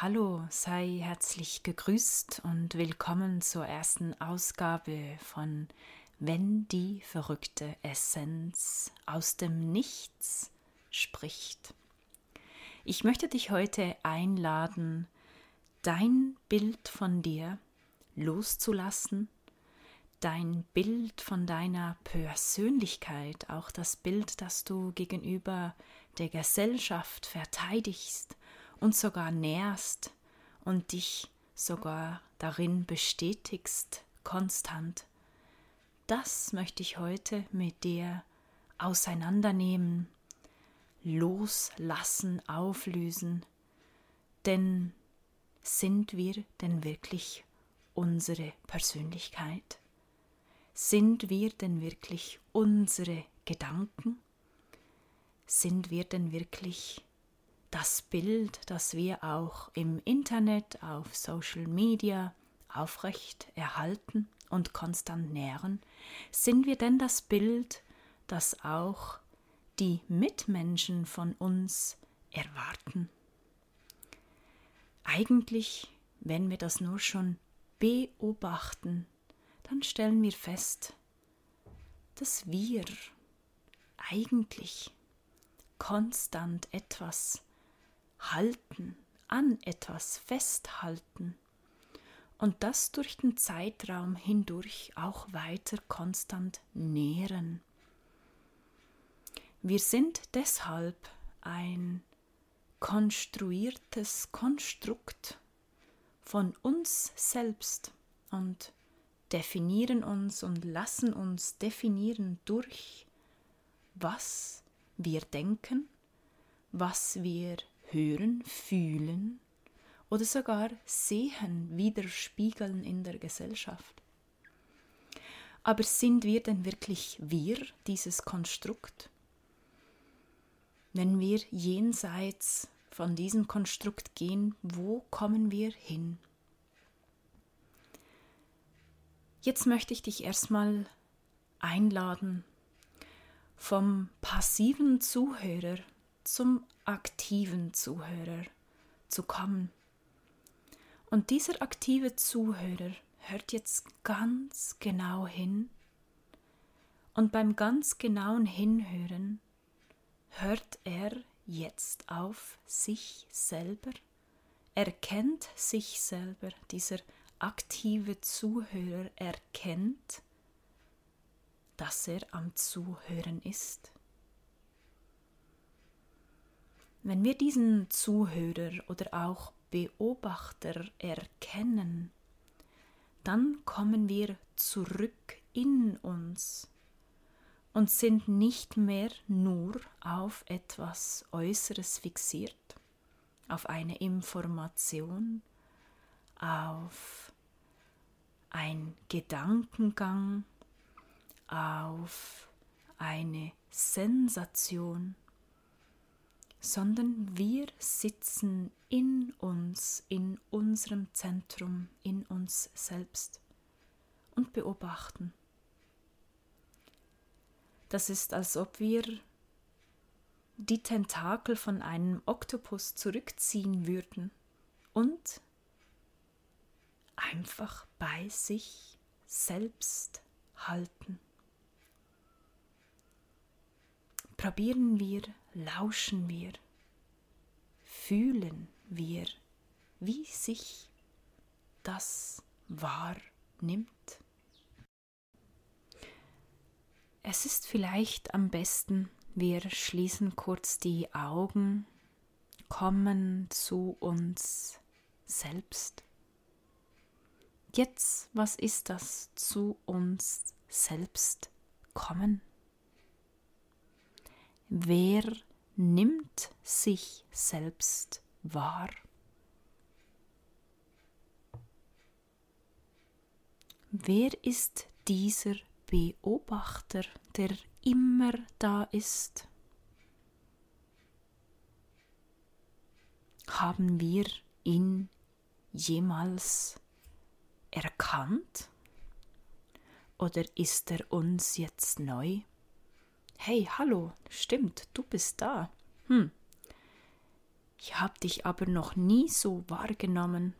Hallo, sei herzlich gegrüßt und willkommen zur ersten Ausgabe von Wenn die verrückte Essenz aus dem Nichts spricht. Ich möchte dich heute einladen, dein Bild von dir loszulassen, dein Bild von deiner Persönlichkeit, auch das Bild, das du gegenüber der Gesellschaft verteidigst und sogar nährst und dich sogar darin bestätigst, konstant. Das möchte ich heute mit dir auseinandernehmen, loslassen, auflösen. Denn sind wir denn wirklich unsere Persönlichkeit? Sind wir denn wirklich unsere Gedanken? Sind wir denn wirklich das Bild, das wir auch im Internet, auf Social Media aufrecht erhalten und konstant nähren, sind wir denn das Bild, das auch die Mitmenschen von uns erwarten? Eigentlich, wenn wir das nur schon beobachten, dann stellen wir fest, dass wir eigentlich konstant etwas halten, an etwas festhalten und das durch den Zeitraum hindurch auch weiter konstant nähren. Wir sind deshalb ein konstruiertes Konstrukt von uns selbst und definieren uns und lassen uns definieren durch, was wir denken, was wir hören, fühlen oder sogar sehen, widerspiegeln in der Gesellschaft. Aber sind wir denn wirklich wir, dieses Konstrukt? Wenn wir jenseits von diesem Konstrukt gehen, wo kommen wir hin? Jetzt möchte ich dich erstmal einladen, vom passiven Zuhörer zum aktiven Zuhörer zu kommen. Und dieser aktive Zuhörer hört jetzt ganz genau hin und beim ganz genauen Hinhören hört er jetzt auf sich selber, erkennt sich selber, dieser aktive Zuhörer erkennt, dass er am Zuhören ist. Wenn wir diesen Zuhörer oder auch Beobachter erkennen, dann kommen wir zurück in uns und sind nicht mehr nur auf etwas Äußeres fixiert, auf eine Information, auf ein Gedankengang, auf eine Sensation, sondern wir sitzen in uns, in unserem Zentrum, in uns selbst und beobachten. Das ist, als ob wir die Tentakel von einem Oktopus zurückziehen würden und einfach bei sich selbst halten. Probieren wir, lauschen wir, fühlen wir, wie sich das wahrnimmt. Es ist vielleicht am besten, wir schließen kurz die Augen, kommen zu uns selbst. Jetzt, was ist das zu uns selbst kommen? Wer nimmt sich selbst wahr? Wer ist dieser Beobachter, der immer da ist? Haben wir ihn jemals erkannt? Oder ist er uns jetzt neu? Hey, hallo, stimmt, du bist da. Hm. Ich habe dich aber noch nie so wahrgenommen.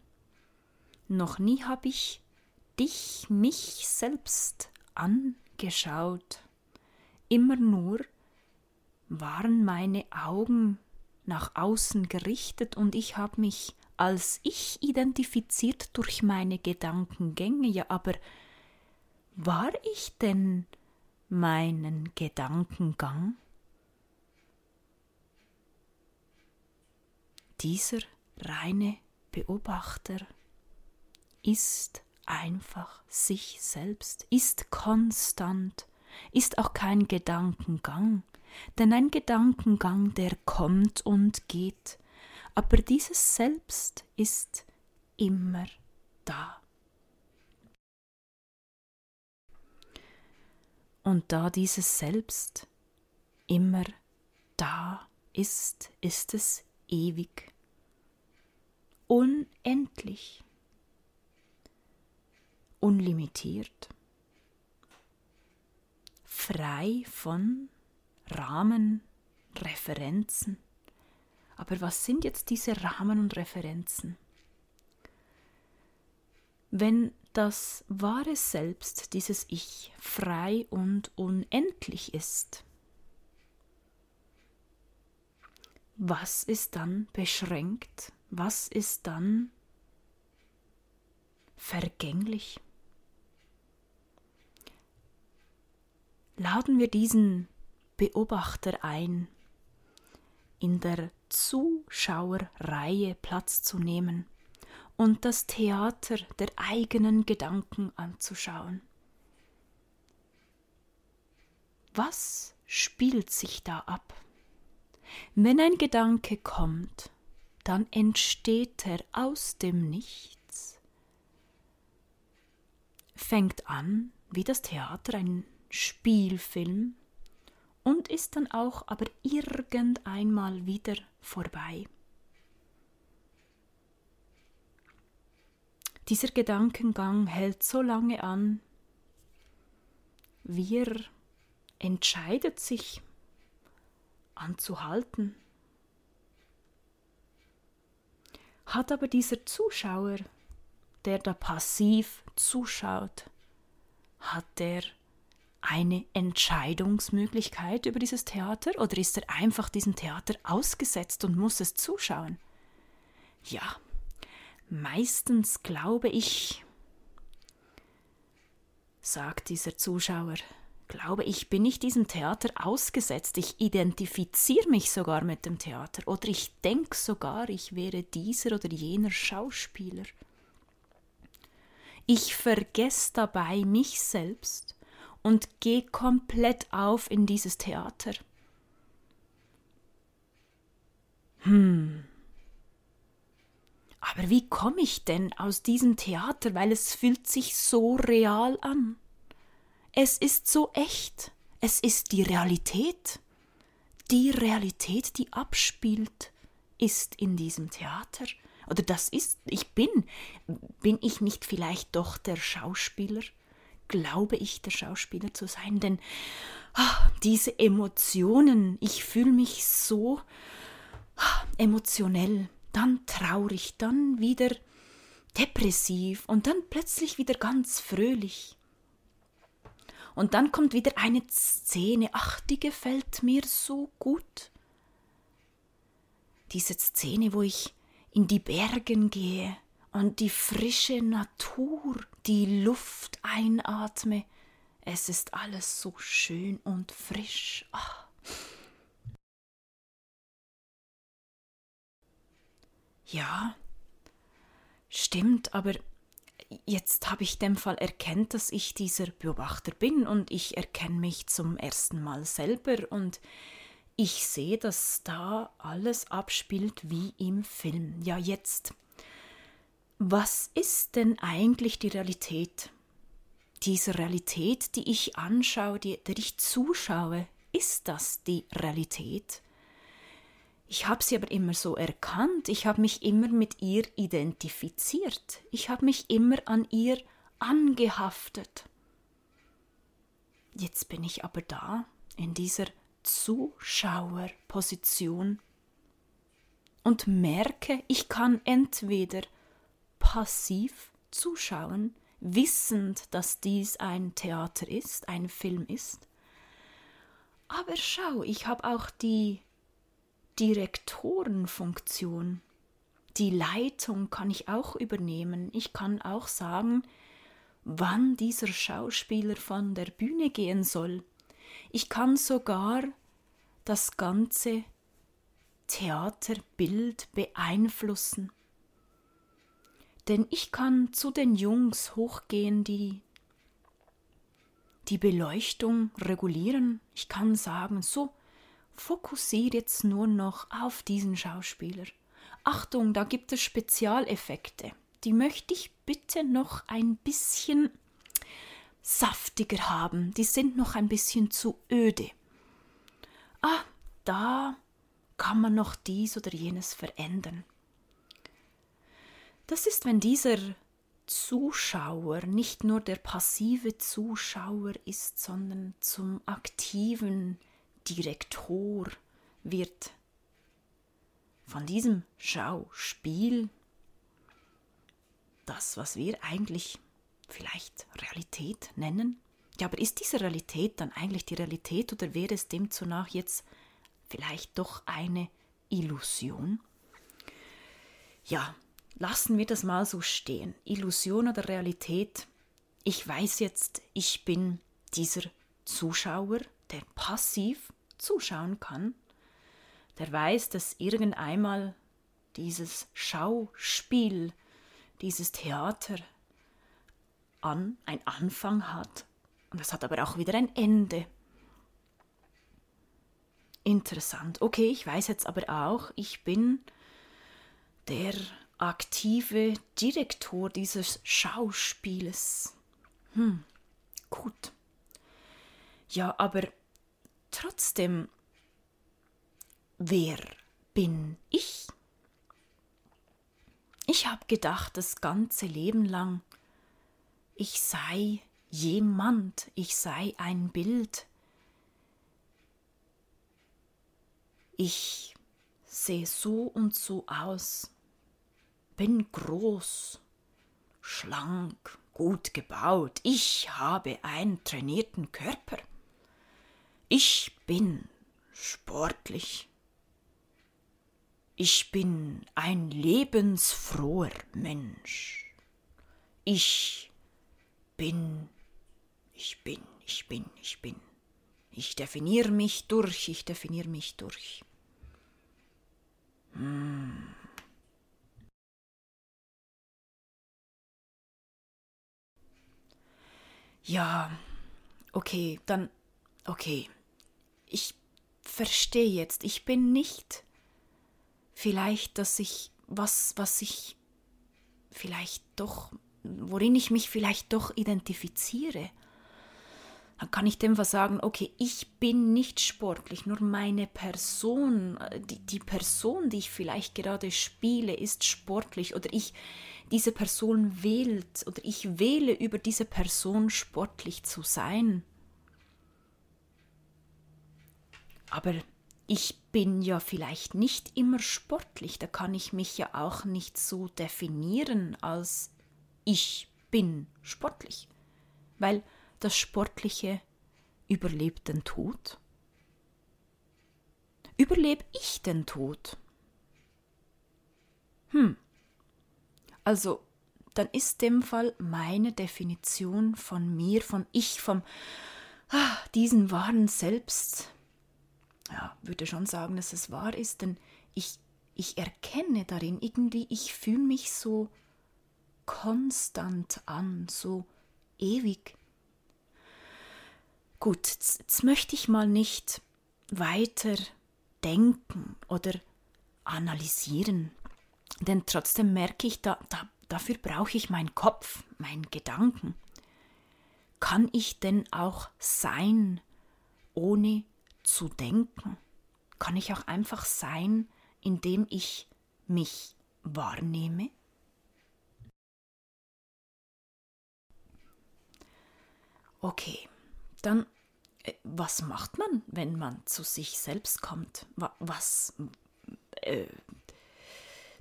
Noch nie habe ich dich, mich selbst angeschaut. Immer nur waren meine Augen nach außen gerichtet und ich habe mich als ich identifiziert durch meine Gedankengänge. Ja, aber war ich denn meinen Gedankengang? Dieser reine Beobachter ist einfach sich selbst, ist konstant, ist auch kein Gedankengang, denn ein Gedankengang, der kommt und geht, aber dieses Selbst ist immer da. Und da dieses Selbst immer da ist, ist es ewig, unendlich, unlimitiert, frei von Rahmen, Referenzen. Aber was sind jetzt diese Rahmen und Referenzen? Wenn das wahre Selbst, dieses Ich, frei und unendlich ist, was ist dann beschränkt? Was ist dann vergänglich? Laden wir diesen Beobachter ein, in der Zuschauerreihe Platz zu nehmen und das Theater der eigenen Gedanken anzuschauen. Was spielt sich da ab? Wenn ein Gedanke kommt, dann entsteht er aus dem Nichts, fängt an wie das Theater, ein Spielfilm, und ist dann auch aber irgendeinmal wieder vorbei. Dieser Gedankengang hält so lange an, wie er entscheidet sich anzuhalten. Hat aber dieser Zuschauer, der da passiv zuschaut, hat der eine Entscheidungsmöglichkeit über dieses Theater oder ist er einfach diesem Theater ausgesetzt und muss es zuschauen? Ja, meistens glaube ich, sagt dieser Zuschauer, glaube ich, bin ich diesem Theater ausgesetzt. Ich identifiziere mich sogar mit dem Theater oder ich denke sogar, ich wäre dieser oder jener Schauspieler. Ich vergesse dabei mich selbst und geh komplett auf in dieses Theater. Hm. Aber wie komme ich denn aus diesem Theater, weil es fühlt sich so real an? Es ist so echt. Es ist die Realität. Die Realität, die abspielt, ist in diesem Theater. Oder das ist, ich bin. Bin ich nicht vielleicht doch der Schauspieler? glaube ich, der Schauspieler zu sein, denn ah, diese Emotionen, ich fühle mich so ah, emotionell, dann traurig, dann wieder depressiv und dann plötzlich wieder ganz fröhlich. Und dann kommt wieder eine Szene, ach, die gefällt mir so gut. Diese Szene, wo ich in die Bergen gehe und die frische Natur, die Luft einatme. Es ist alles so schön und frisch. Ach. Ja, stimmt, aber jetzt habe ich dem Fall erkennt, dass ich dieser Beobachter bin und ich erkenne mich zum ersten Mal selber und ich sehe, dass da alles abspielt wie im Film. Ja, jetzt was ist denn eigentlich die Realität? Diese Realität, die ich anschaue, die, der ich zuschaue, ist das die Realität? Ich habe sie aber immer so erkannt, ich habe mich immer mit ihr identifiziert, ich habe mich immer an ihr angehaftet. Jetzt bin ich aber da, in dieser Zuschauerposition und merke, ich kann entweder passiv zuschauen, wissend, dass dies ein Theater ist, ein Film ist. Aber schau, ich habe auch die Direktorenfunktion. Die Leitung kann ich auch übernehmen. Ich kann auch sagen, wann dieser Schauspieler von der Bühne gehen soll. Ich kann sogar das ganze Theaterbild beeinflussen. Denn ich kann zu den Jungs hochgehen, die die Beleuchtung regulieren. Ich kann sagen, so, fokussiere jetzt nur noch auf diesen Schauspieler. Achtung, da gibt es Spezialeffekte. Die möchte ich bitte noch ein bisschen saftiger haben. Die sind noch ein bisschen zu öde. Ah, da kann man noch dies oder jenes verändern. Das ist, wenn dieser Zuschauer nicht nur der passive Zuschauer ist, sondern zum aktiven Direktor wird. Von diesem Schauspiel, das, was wir eigentlich vielleicht Realität nennen. Ja, aber ist diese Realität dann eigentlich die Realität oder wäre es demzunach jetzt vielleicht doch eine Illusion? Ja, lassen wir das mal so stehen. Illusion oder Realität. Ich weiß jetzt, ich bin dieser Zuschauer, der passiv zuschauen kann, der weiß, dass irgendeinmal dieses Schauspiel, dieses Theater an, ein Anfang hat und es hat aber auch wieder ein Ende. Interessant. Okay, ich weiß jetzt aber auch, ich bin der aktive Direktor dieses Schauspieles. Hm, gut. Ja, aber trotzdem, wer bin ich? Ich habe gedacht, das ganze Leben lang, ich sei jemand, ich sei ein Bild. Ich sehe so und so aus bin groß, schlank, gut gebaut. Ich habe einen trainierten Körper. Ich bin sportlich. Ich bin ein lebensfroher Mensch. Ich bin, ich bin, ich bin, ich bin. Ich definiere mich durch, ich definiere mich durch. Hm. Ja, okay, dann, okay. Ich verstehe jetzt, ich bin nicht vielleicht, dass ich was, was ich vielleicht doch, worin ich mich vielleicht doch identifiziere. Dann kann ich dem was sagen, okay, ich bin nicht sportlich, nur meine Person, die, die Person, die ich vielleicht gerade spiele, ist sportlich oder ich, diese Person wählt oder ich wähle über diese Person sportlich zu sein. Aber ich bin ja vielleicht nicht immer sportlich, da kann ich mich ja auch nicht so definieren als ich bin sportlich, weil das Sportliche überlebt den Tod. Überlebe ich den Tod? Hm, also, dann ist dem Fall meine Definition von mir, von ich, vom ah, diesen wahren Selbst, ja, würde schon sagen, dass es wahr ist, denn ich, ich erkenne darin irgendwie, ich fühle mich so konstant an, so ewig. Gut, jetzt, möchte ich mal nicht weiter denken oder analysieren. Denn trotzdem merke ich, da, da, dafür brauche ich meinen Kopf, meinen Gedanken. Kann ich denn auch sein, ohne zu denken? Kann ich auch einfach sein, indem ich mich wahrnehme? Okay, dann äh, was macht man, wenn man zu sich selbst kommt? Was, äh,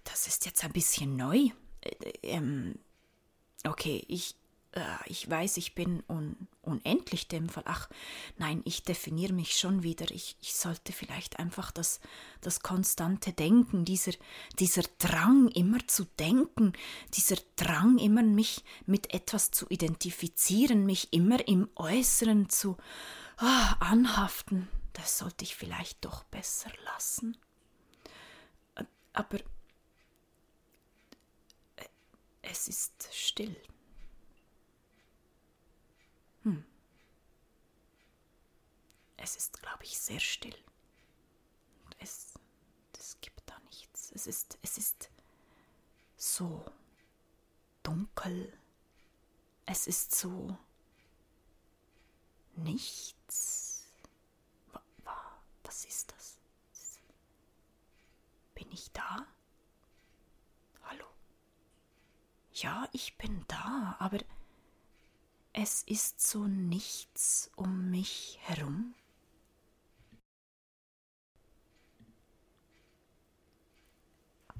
das ist jetzt ein bisschen neu. Äh, ähm, okay, ich, äh, ich weiß, ich bin un unendlich dem Fall. Ach, nein, ich definiere mich schon wieder. Ich, ich sollte vielleicht einfach das, das konstante Denken, dieser, dieser Drang, immer zu denken, dieser Drang, immer mich mit etwas zu identifizieren, mich immer im Äußeren zu ah, anhaften, das sollte ich vielleicht doch besser lassen. Äh, aber äh, es ist still. Hm. Es ist, glaube ich, sehr still. Es, es gibt da nichts. Es ist, es ist so dunkel. Es ist so nichts. Was ist das? Bin ich da? Hallo? Ja, ich bin da, aber es ist so nichts um mich herum.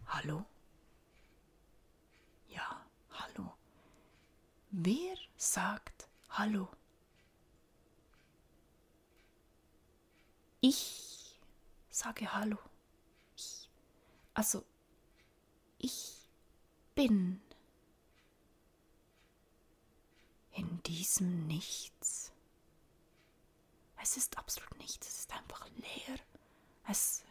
Hallo? Ja, hallo. Wer sagt Hallo? Ich sage Hallo. Ich, also, ich bin in diesem Nichts. Es ist absolut nichts, es ist einfach leer. Es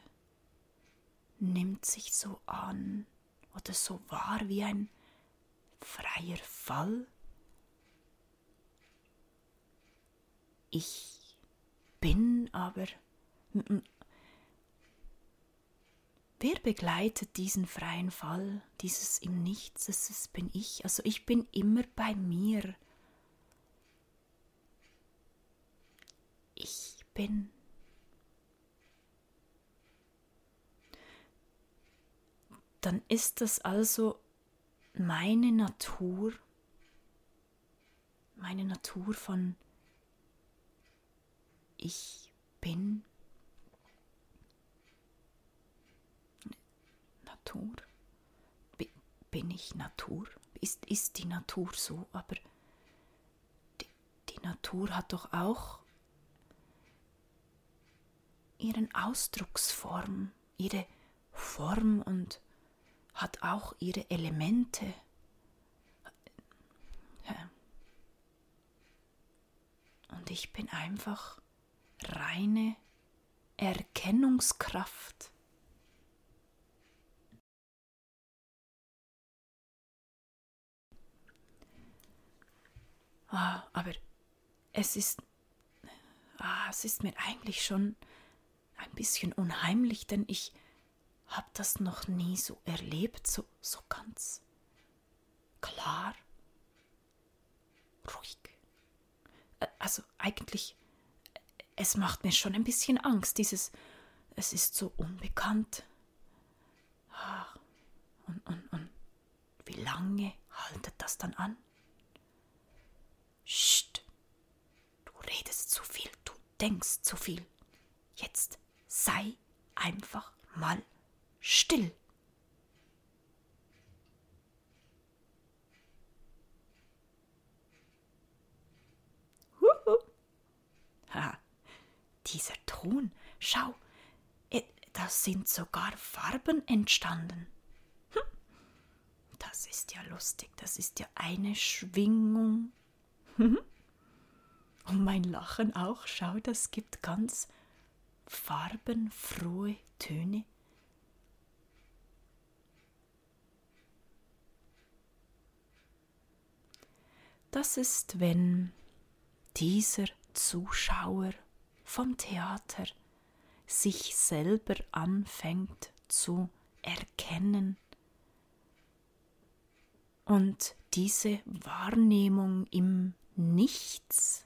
nimmt sich so an oder so wahr wie ein freier Fall. Ich bin aber Wer begleitet diesen freien Fall, dieses im Nichts, das bin ich. Also ich bin immer bei mir. Ich bin. Dann ist das also meine Natur, meine Natur von ich bin Natur? Bin ich Natur? Ist, ist die Natur so? Aber die, die Natur hat doch auch ihren Ausdrucksform, ihre Form und hat auch ihre Elemente. Und ich bin einfach reine Erkennungskraft. Ah, aber es ist, ah, es ist mir eigentlich schon ein bisschen unheimlich, denn ich habe das noch nie so erlebt, so, so ganz klar, ruhig. Also eigentlich es macht mir schon ein bisschen Angst, dieses, es ist so unbekannt. Ach, und, und, und wie lange haltet das dann an? Psst, du redest zu viel, du denkst zu viel. Jetzt sei einfach mal still. dieser Ton, schau, äh, da sind sogar Farben entstanden. Hm. Das ist ja lustig, das ist ja eine Schwingung. Hm. Und mein Lachen auch, schau, das gibt ganz farbenfrohe Töne. Das ist, wenn dieser Zuschauer vom Theater sich selber anfängt zu erkennen und diese Wahrnehmung im Nichts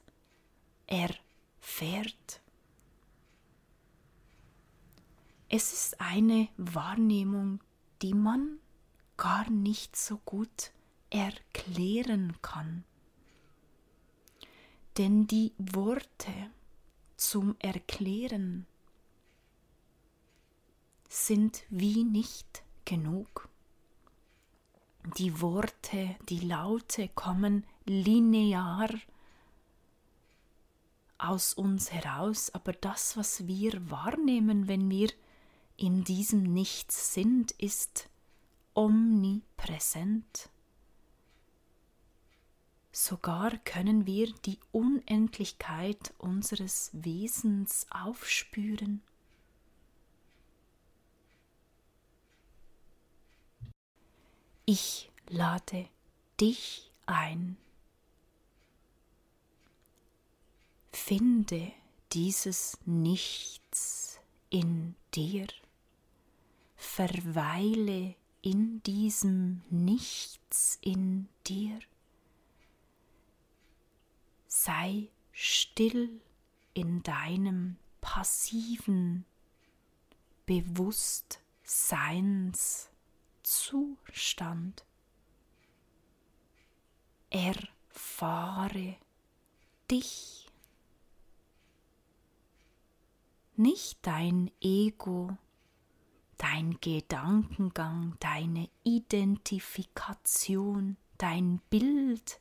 erfährt. Es ist eine Wahrnehmung, die man gar nicht so gut erklären kann. Denn die Worte, zum Erklären sind wie nicht genug. die Worte, die Laute kommen linear aus uns heraus, aber das, was wir wahrnehmen, wenn wir in diesem Nichts sind, ist omnipräsent. Sogar können wir die Unendlichkeit unseres Wesens aufspüren. Ich lade dich ein. Finde dieses Nichts in dir. Verweile in diesem Nichts in dir. Sei still in deinem passiven Bewusstseinszustand. Erfahre dich, nicht dein Ego, dein Gedankengang, deine Identifikation, dein Bild,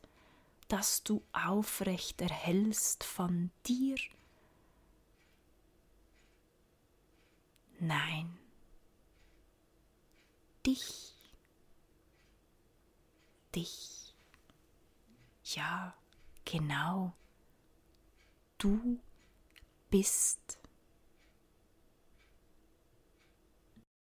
das du aufrecht erhältst von dir. Nein, dich, dich, ja, genau, du bist